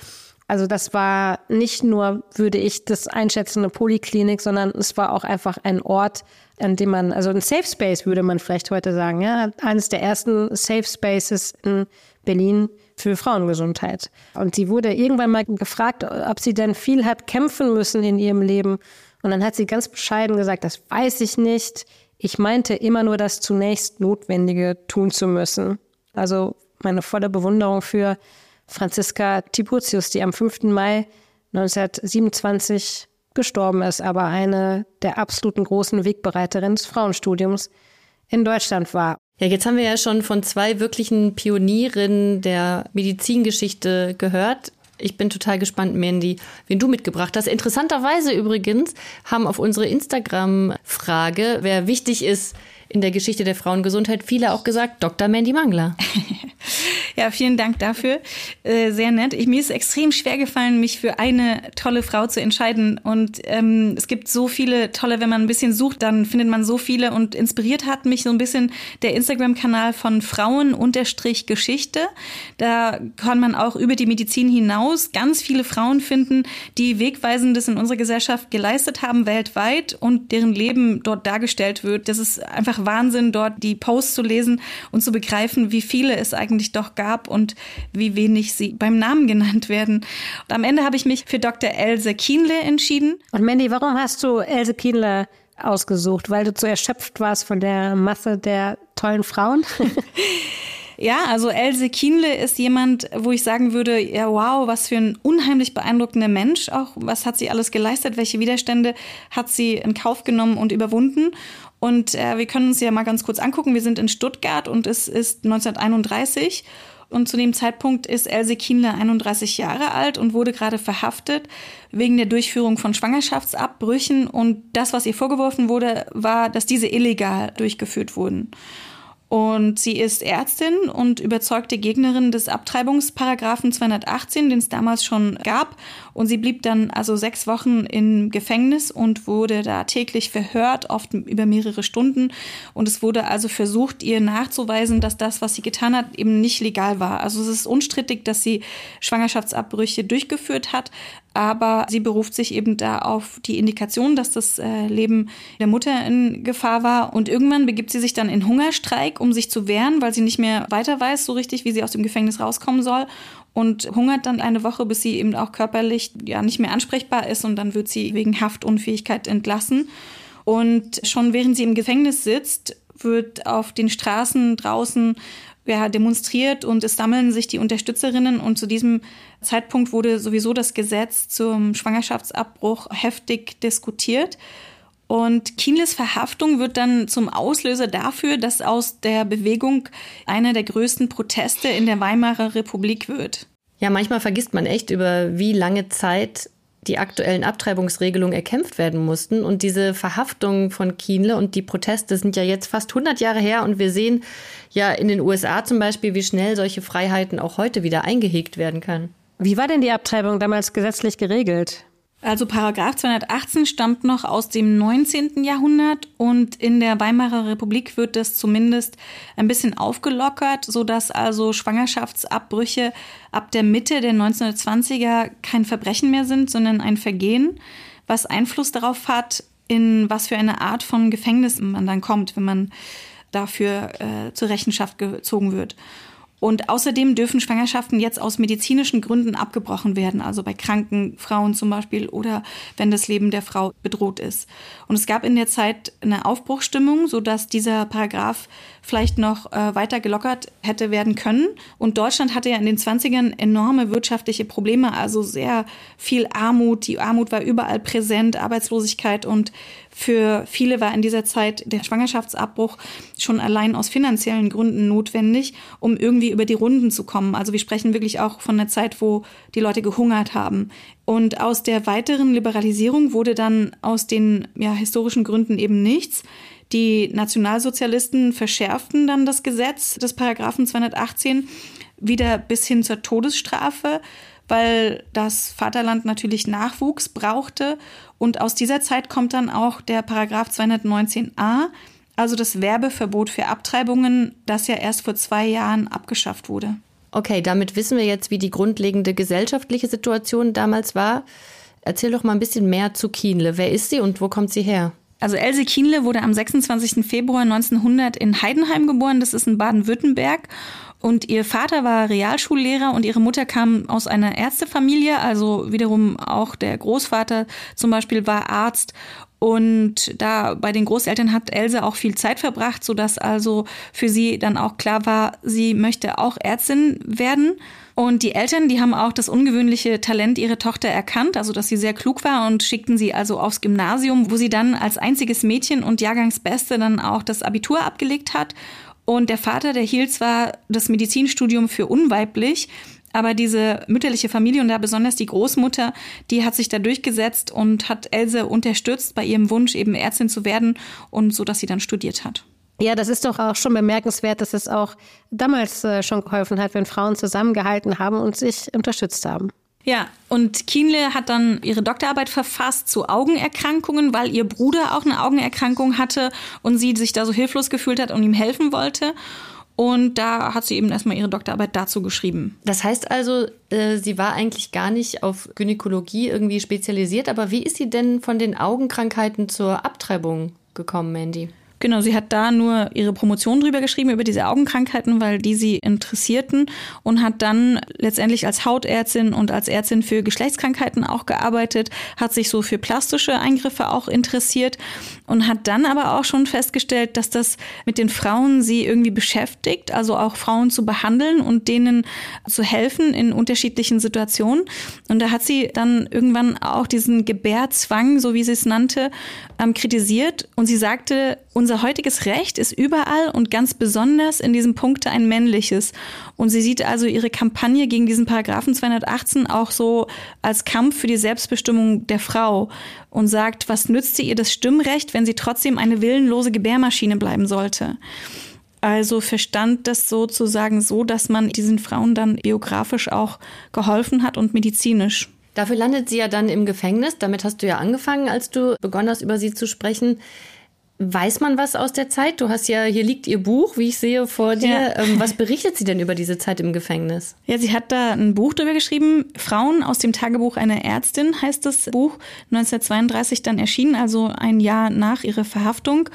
Also das war nicht nur, würde ich das einschätzen, eine Poliklinik, sondern es war auch einfach ein Ort, an dem man, also ein Safe Space würde man vielleicht heute sagen, ja, eines der ersten Safe Spaces in Berlin für Frauengesundheit. Und sie wurde irgendwann mal gefragt, ob sie denn viel hat kämpfen müssen in ihrem Leben. Und dann hat sie ganz bescheiden gesagt, das weiß ich nicht. Ich meinte immer nur das zunächst Notwendige tun zu müssen. Also meine volle Bewunderung für Franziska Tiburtius, die am 5. Mai 1927 gestorben ist, aber eine der absoluten großen Wegbereiterinnen des Frauenstudiums in Deutschland war. Ja, jetzt haben wir ja schon von zwei wirklichen Pionierinnen der Medizingeschichte gehört. Ich bin total gespannt, Mandy, wen du mitgebracht hast. Interessanterweise übrigens haben auf unsere Instagram-Frage, wer wichtig ist in der Geschichte der Frauengesundheit, viele auch gesagt, Dr. Mandy Mangler. Ja, vielen Dank dafür. Äh, sehr nett. Ich, mir ist extrem schwer gefallen, mich für eine tolle Frau zu entscheiden. Und ähm, es gibt so viele tolle, wenn man ein bisschen sucht, dann findet man so viele. Und inspiriert hat mich so ein bisschen der Instagram-Kanal von Frauen unterstrich Geschichte. Da kann man auch über die Medizin hinaus ganz viele Frauen finden, die Wegweisendes in unserer Gesellschaft geleistet haben weltweit und deren Leben dort dargestellt wird. Das ist einfach Wahnsinn, dort die Posts zu lesen und zu begreifen, wie viele es eigentlich doch gab gab und wie wenig sie beim Namen genannt werden. Und am Ende habe ich mich für Dr. Else Kienle entschieden. Und Mandy, warum hast du Else Kienle ausgesucht? Weil du zu erschöpft warst von der Masse der tollen Frauen? Ja, also Else Kienle ist jemand, wo ich sagen würde, ja wow, was für ein unheimlich beeindruckender Mensch auch. Was hat sie alles geleistet? Welche Widerstände hat sie in Kauf genommen und überwunden? Und äh, wir können uns ja mal ganz kurz angucken. Wir sind in Stuttgart und es ist 1931 und zu dem Zeitpunkt ist Else Kienle 31 Jahre alt und wurde gerade verhaftet wegen der Durchführung von Schwangerschaftsabbrüchen. Und das, was ihr vorgeworfen wurde, war, dass diese illegal durchgeführt wurden. Und sie ist Ärztin und überzeugte Gegnerin des Abtreibungsparagraphen 218, den es damals schon gab. Und sie blieb dann also sechs Wochen im Gefängnis und wurde da täglich verhört, oft über mehrere Stunden. Und es wurde also versucht, ihr nachzuweisen, dass das, was sie getan hat, eben nicht legal war. Also es ist unstrittig, dass sie Schwangerschaftsabbrüche durchgeführt hat. aber sie beruft sich eben da auf die Indikation, dass das äh, Leben der Mutter in Gefahr war. Und irgendwann begibt sie sich dann in Hungerstreik, um sich zu wehren, weil sie nicht mehr weiter weiß, so richtig, wie sie aus dem Gefängnis rauskommen soll. Und hungert dann eine Woche, bis sie eben auch körperlich ja nicht mehr ansprechbar ist. Und dann wird sie wegen Haftunfähigkeit entlassen. Und schon während sie im Gefängnis sitzt, wird auf den Straßen draußen ja, demonstriert und es sammeln sich die Unterstützerinnen und zu diesem Zeitpunkt wurde sowieso das Gesetz zum Schwangerschaftsabbruch heftig diskutiert. Und Kienles Verhaftung wird dann zum Auslöser dafür, dass aus der Bewegung einer der größten Proteste in der Weimarer Republik wird. Ja, manchmal vergisst man echt, über wie lange Zeit die aktuellen Abtreibungsregelungen erkämpft werden mussten. Und diese Verhaftung von Kienle und die Proteste sind ja jetzt fast 100 Jahre her. Und wir sehen ja in den USA zum Beispiel, wie schnell solche Freiheiten auch heute wieder eingehegt werden können. Wie war denn die Abtreibung damals gesetzlich geregelt? Also Paragraph 218 stammt noch aus dem 19. Jahrhundert und in der Weimarer Republik wird das zumindest ein bisschen aufgelockert, so dass also Schwangerschaftsabbrüche ab der Mitte der 1920er kein Verbrechen mehr sind, sondern ein Vergehen, was Einfluss darauf hat, in was für eine Art von Gefängnis man dann kommt, wenn man dafür äh, zur Rechenschaft gezogen wird. Und außerdem dürfen Schwangerschaften jetzt aus medizinischen Gründen abgebrochen werden, also bei kranken Frauen zum Beispiel oder wenn das Leben der Frau bedroht ist. Und es gab in der Zeit eine Aufbruchstimmung, sodass dieser Paragraph vielleicht noch äh, weiter gelockert hätte werden können. Und Deutschland hatte ja in den 20ern enorme wirtschaftliche Probleme, also sehr viel Armut. Die Armut war überall präsent, Arbeitslosigkeit und für viele war in dieser Zeit der Schwangerschaftsabbruch schon allein aus finanziellen Gründen notwendig, um irgendwie über die Runden zu kommen. Also wir sprechen wirklich auch von einer Zeit, wo die Leute gehungert haben. Und aus der weiteren Liberalisierung wurde dann aus den ja, historischen Gründen eben nichts. Die Nationalsozialisten verschärften dann das Gesetz des Paragraphen 218 wieder bis hin zur Todesstrafe weil das Vaterland natürlich Nachwuchs brauchte. Und aus dieser Zeit kommt dann auch der Paragraph 219a, also das Werbeverbot für Abtreibungen, das ja erst vor zwei Jahren abgeschafft wurde. Okay, damit wissen wir jetzt, wie die grundlegende gesellschaftliche Situation damals war. Erzähl doch mal ein bisschen mehr zu Kienle. Wer ist sie und wo kommt sie her? Also Else Kienle wurde am 26. Februar 1900 in Heidenheim geboren, das ist in Baden-Württemberg. Und ihr Vater war Realschullehrer und ihre Mutter kam aus einer Ärztefamilie, also wiederum auch der Großvater zum Beispiel war Arzt. Und da bei den Großeltern hat Else auch viel Zeit verbracht, sodass also für sie dann auch klar war, sie möchte auch Ärztin werden. Und die Eltern, die haben auch das ungewöhnliche Talent ihrer Tochter erkannt, also dass sie sehr klug war und schickten sie also aufs Gymnasium, wo sie dann als einziges Mädchen und Jahrgangsbeste dann auch das Abitur abgelegt hat und der Vater, der hielt zwar das Medizinstudium für unweiblich, aber diese mütterliche Familie und da besonders die Großmutter, die hat sich da durchgesetzt und hat Else unterstützt bei ihrem Wunsch, eben Ärztin zu werden und so, dass sie dann studiert hat. Ja, das ist doch auch schon bemerkenswert, dass es auch damals äh, schon geholfen hat, wenn Frauen zusammengehalten haben und sich unterstützt haben. Ja, und Kienle hat dann ihre Doktorarbeit verfasst zu Augenerkrankungen, weil ihr Bruder auch eine Augenerkrankung hatte und sie sich da so hilflos gefühlt hat und ihm helfen wollte. Und da hat sie eben erstmal ihre Doktorarbeit dazu geschrieben. Das heißt also, äh, sie war eigentlich gar nicht auf Gynäkologie irgendwie spezialisiert, aber wie ist sie denn von den Augenkrankheiten zur Abtreibung gekommen, Mandy? Genau, sie hat da nur ihre Promotion drüber geschrieben, über diese Augenkrankheiten, weil die sie interessierten und hat dann letztendlich als Hautärztin und als Ärztin für Geschlechtskrankheiten auch gearbeitet, hat sich so für plastische Eingriffe auch interessiert und hat dann aber auch schon festgestellt, dass das mit den Frauen sie irgendwie beschäftigt, also auch Frauen zu behandeln und denen zu helfen in unterschiedlichen Situationen. Und da hat sie dann irgendwann auch diesen Gebärzwang, so wie sie es nannte, ähm, kritisiert und sie sagte, unser heutiges Recht ist überall und ganz besonders in diesem Punkt ein männliches. Und sie sieht also ihre Kampagne gegen diesen Paragraphen 218 auch so als Kampf für die Selbstbestimmung der Frau und sagt, was nützt sie ihr das Stimmrecht, wenn sie trotzdem eine willenlose Gebärmaschine bleiben sollte? Also verstand das sozusagen so, dass man diesen Frauen dann biografisch auch geholfen hat und medizinisch. Dafür landet sie ja dann im Gefängnis. Damit hast du ja angefangen, als du begonnen hast, über sie zu sprechen. Weiß man was aus der Zeit? Du hast ja, hier liegt ihr Buch, wie ich sehe, vor dir. Ja. Ähm, was berichtet sie denn über diese Zeit im Gefängnis? Ja, sie hat da ein Buch drüber geschrieben. Frauen aus dem Tagebuch einer Ärztin heißt das Buch. 1932 dann erschienen, also ein Jahr nach ihrer Verhaftung.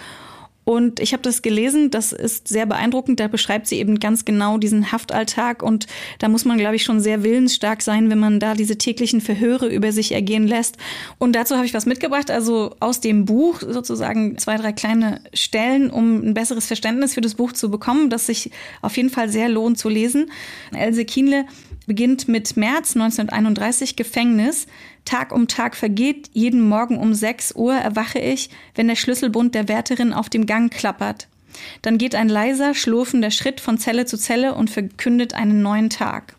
Und ich habe das gelesen, das ist sehr beeindruckend. Da beschreibt sie eben ganz genau diesen Haftalltag. Und da muss man, glaube ich, schon sehr willensstark sein, wenn man da diese täglichen Verhöre über sich ergehen lässt. Und dazu habe ich was mitgebracht, also aus dem Buch sozusagen zwei, drei kleine Stellen, um ein besseres Verständnis für das Buch zu bekommen, das sich auf jeden Fall sehr lohnt zu lesen. Else Kienle beginnt mit März 1931 Gefängnis. Tag um Tag vergeht, jeden Morgen um 6 Uhr erwache ich, wenn der Schlüsselbund der Wärterin auf dem Gang klappert. Dann geht ein leiser, schlurfender Schritt von Zelle zu Zelle und verkündet einen neuen Tag.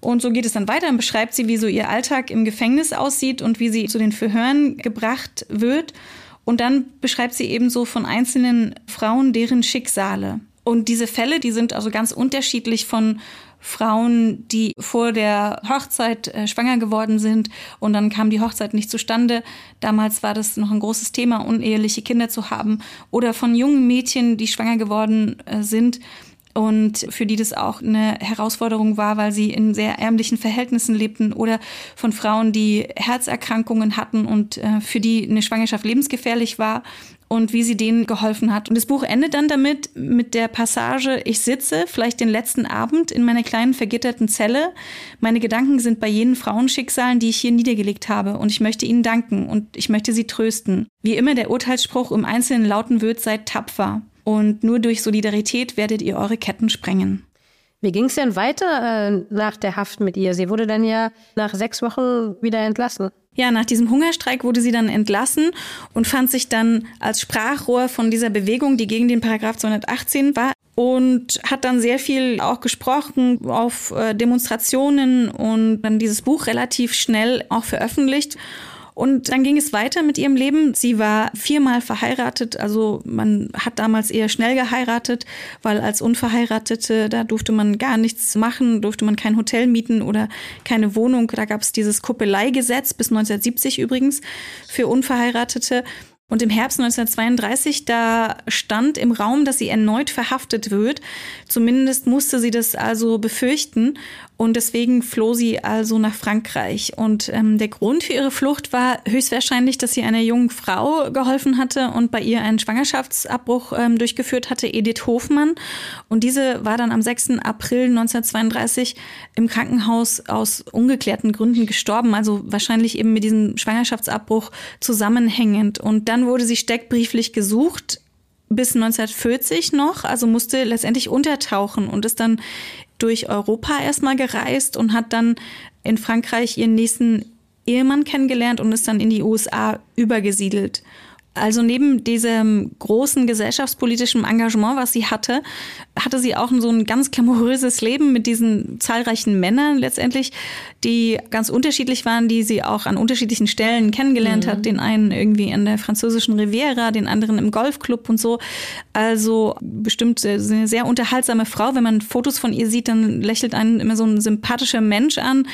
Und so geht es dann weiter und beschreibt sie, wie so ihr Alltag im Gefängnis aussieht und wie sie zu den Verhören gebracht wird. Und dann beschreibt sie ebenso von einzelnen Frauen deren Schicksale. Und diese Fälle, die sind also ganz unterschiedlich von Frauen, die vor der Hochzeit äh, schwanger geworden sind und dann kam die Hochzeit nicht zustande. Damals war das noch ein großes Thema, uneheliche Kinder zu haben. Oder von jungen Mädchen, die schwanger geworden äh, sind und für die das auch eine Herausforderung war, weil sie in sehr ärmlichen Verhältnissen lebten oder von Frauen, die Herzerkrankungen hatten und äh, für die eine Schwangerschaft lebensgefährlich war und wie sie denen geholfen hat. Und das Buch endet dann damit mit der Passage, ich sitze vielleicht den letzten Abend in meiner kleinen vergitterten Zelle. Meine Gedanken sind bei jenen Frauenschicksalen, die ich hier niedergelegt habe und ich möchte ihnen danken und ich möchte sie trösten. Wie immer der Urteilsspruch im Einzelnen lauten wird, seid tapfer und nur durch Solidarität werdet ihr eure Ketten sprengen. Wie ging es denn weiter äh, nach der Haft mit ihr? Sie wurde dann ja nach sechs Wochen wieder entlassen. Ja, nach diesem Hungerstreik wurde sie dann entlassen und fand sich dann als Sprachrohr von dieser Bewegung, die gegen den Paragraph 218 war, und hat dann sehr viel auch gesprochen auf äh, Demonstrationen und dann dieses Buch relativ schnell auch veröffentlicht. Und dann ging es weiter mit ihrem Leben. Sie war viermal verheiratet, also man hat damals eher schnell geheiratet, weil als Unverheiratete, da durfte man gar nichts machen, durfte man kein Hotel mieten oder keine Wohnung. Da gab es dieses Kuppeleigesetz bis 1970 übrigens für Unverheiratete. Und im Herbst 1932, da stand im Raum, dass sie erneut verhaftet wird. Zumindest musste sie das also befürchten. Und deswegen floh sie also nach Frankreich. Und ähm, der Grund für ihre Flucht war höchstwahrscheinlich, dass sie einer jungen Frau geholfen hatte und bei ihr einen Schwangerschaftsabbruch ähm, durchgeführt hatte, Edith Hofmann. Und diese war dann am 6. April 1932 im Krankenhaus aus ungeklärten Gründen gestorben. Also wahrscheinlich eben mit diesem Schwangerschaftsabbruch zusammenhängend. Und dann wurde sie steckbrieflich gesucht bis 1940 noch, also musste letztendlich untertauchen und ist dann durch Europa erstmal gereist und hat dann in Frankreich ihren nächsten Ehemann kennengelernt und ist dann in die USA übergesiedelt. Also neben diesem großen gesellschaftspolitischen Engagement, was sie hatte, hatte sie auch so ein ganz glamouröses Leben mit diesen zahlreichen Männern letztendlich, die ganz unterschiedlich waren, die sie auch an unterschiedlichen Stellen kennengelernt mhm. hat. Den einen irgendwie an der französischen Riviera, den anderen im Golfclub und so. Also bestimmt eine sehr unterhaltsame Frau. Wenn man Fotos von ihr sieht, dann lächelt einen immer so ein sympathischer Mensch an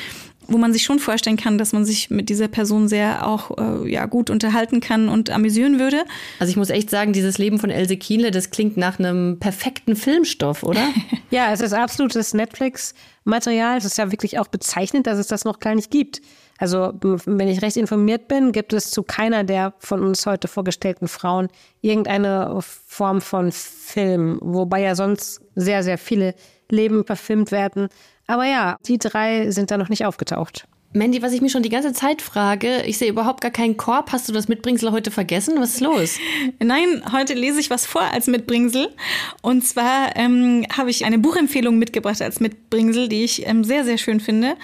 wo man sich schon vorstellen kann, dass man sich mit dieser Person sehr auch äh, ja, gut unterhalten kann und amüsieren würde. Also ich muss echt sagen, dieses Leben von Else Kienle, das klingt nach einem perfekten Filmstoff, oder? ja, es ist absolutes Netflix-Material. Es ist ja wirklich auch bezeichnend, dass es das noch gar nicht gibt. Also, wenn ich recht informiert bin, gibt es zu keiner der von uns heute vorgestellten Frauen irgendeine Form von Film, wobei ja sonst sehr, sehr viele Leben verfilmt werden. Aber ja, die drei sind da noch nicht aufgetaucht. Mandy, was ich mich schon die ganze Zeit frage, ich sehe überhaupt gar keinen Korb. Hast du das Mitbringsel heute vergessen? Was ist los? Nein, heute lese ich was vor als Mitbringsel. Und zwar ähm, habe ich eine Buchempfehlung mitgebracht als Mitbringsel, die ich ähm, sehr, sehr schön finde.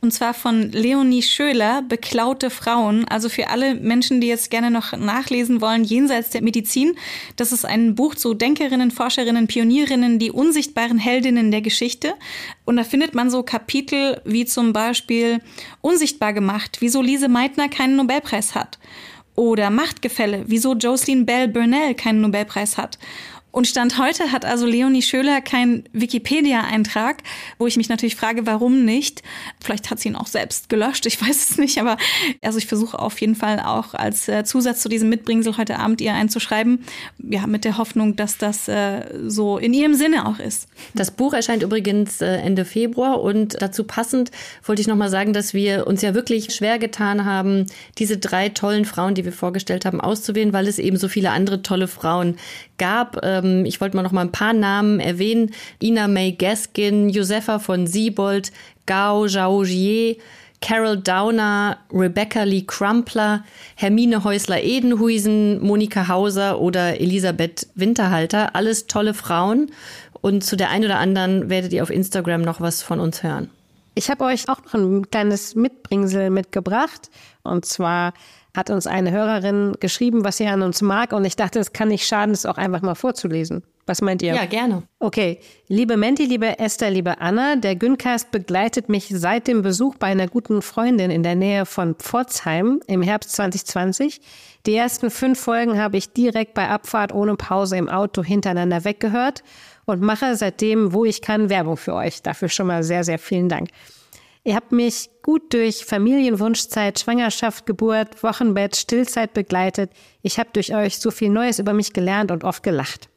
Und zwar von Leonie Schöler, Beklaute Frauen. Also für alle Menschen, die jetzt gerne noch nachlesen wollen, jenseits der Medizin. Das ist ein Buch zu Denkerinnen, Forscherinnen, Pionierinnen, die unsichtbaren Heldinnen der Geschichte. Und da findet man so Kapitel wie zum Beispiel Unsichtbar gemacht, wieso Lise Meitner keinen Nobelpreis hat. Oder Machtgefälle, wieso Jocelyn Bell Burnell keinen Nobelpreis hat. Und Stand heute hat also Leonie Schöler keinen Wikipedia-Eintrag, wo ich mich natürlich frage, warum nicht. Vielleicht hat sie ihn auch selbst gelöscht, ich weiß es nicht, aber also ich versuche auf jeden Fall auch als äh, Zusatz zu diesem Mitbringsel heute Abend ihr einzuschreiben, ja, mit der Hoffnung, dass das äh, so in ihrem Sinne auch ist. Das Buch erscheint übrigens äh, Ende Februar und dazu passend wollte ich nochmal sagen, dass wir uns ja wirklich schwer getan haben, diese drei tollen Frauen, die wir vorgestellt haben, auszuwählen, weil es eben so viele andere tolle Frauen gab. Ähm, ich wollte mal noch mal ein paar Namen erwähnen. Ina May Gaskin, Josefa von Siebold, Gao Zhaojier, Carol Downer, Rebecca Lee Crumpler, Hermine Häusler-Edenhuisen, Monika Hauser oder Elisabeth Winterhalter. Alles tolle Frauen. Und zu der einen oder anderen werdet ihr auf Instagram noch was von uns hören. Ich habe euch auch noch ein kleines Mitbringsel mitgebracht. Und zwar hat uns eine Hörerin geschrieben, was sie an uns mag. Und ich dachte, es kann nicht schaden, es auch einfach mal vorzulesen. Was meint ihr? Ja, gerne. Okay. Liebe Menti, liebe Esther, liebe Anna, der Güncast begleitet mich seit dem Besuch bei einer guten Freundin in der Nähe von Pforzheim im Herbst 2020. Die ersten fünf Folgen habe ich direkt bei Abfahrt ohne Pause im Auto hintereinander weggehört und mache seitdem, wo ich kann, Werbung für euch. Dafür schon mal sehr, sehr vielen Dank. Ihr habt mich gut durch Familienwunschzeit, Schwangerschaft, Geburt, Wochenbett, Stillzeit begleitet. Ich habe durch euch so viel Neues über mich gelernt und oft gelacht.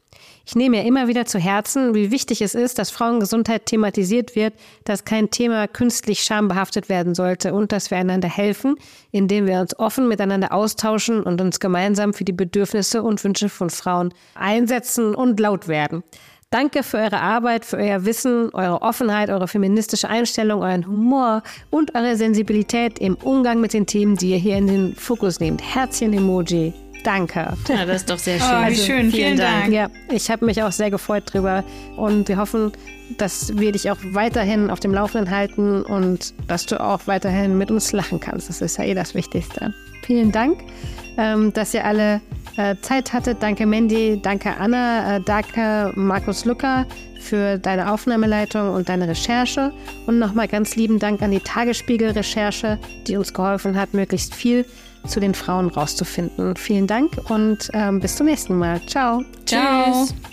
Ich nehme mir immer wieder zu Herzen, wie wichtig es ist, dass Frauengesundheit thematisiert wird, dass kein Thema künstlich schambehaftet werden sollte und dass wir einander helfen, indem wir uns offen miteinander austauschen und uns gemeinsam für die Bedürfnisse und Wünsche von Frauen einsetzen und laut werden. Danke für eure Arbeit, für euer Wissen, eure Offenheit, eure feministische Einstellung, euren Humor und eure Sensibilität im Umgang mit den Themen, die ihr hier in den Fokus nehmt. Herzchen-Emoji. Danke. Ja, das ist doch sehr schön. Oh, wie also, schön. Vielen, vielen Dank. Dank. Ja, ich habe mich auch sehr gefreut drüber und wir hoffen, dass wir dich auch weiterhin auf dem Laufenden halten und dass du auch weiterhin mit uns lachen kannst. Das ist ja eh das Wichtigste. Vielen Dank, ähm, dass ihr alle Zeit hattet. Danke Mandy, danke Anna, äh, danke Markus Lucker für deine Aufnahmeleitung und deine Recherche. Und nochmal ganz lieben Dank an die Tagesspiegel-Recherche, die uns geholfen hat, möglichst viel zu den Frauen rauszufinden. Vielen Dank und ähm, bis zum nächsten Mal. Ciao. Ciao. Tschüss.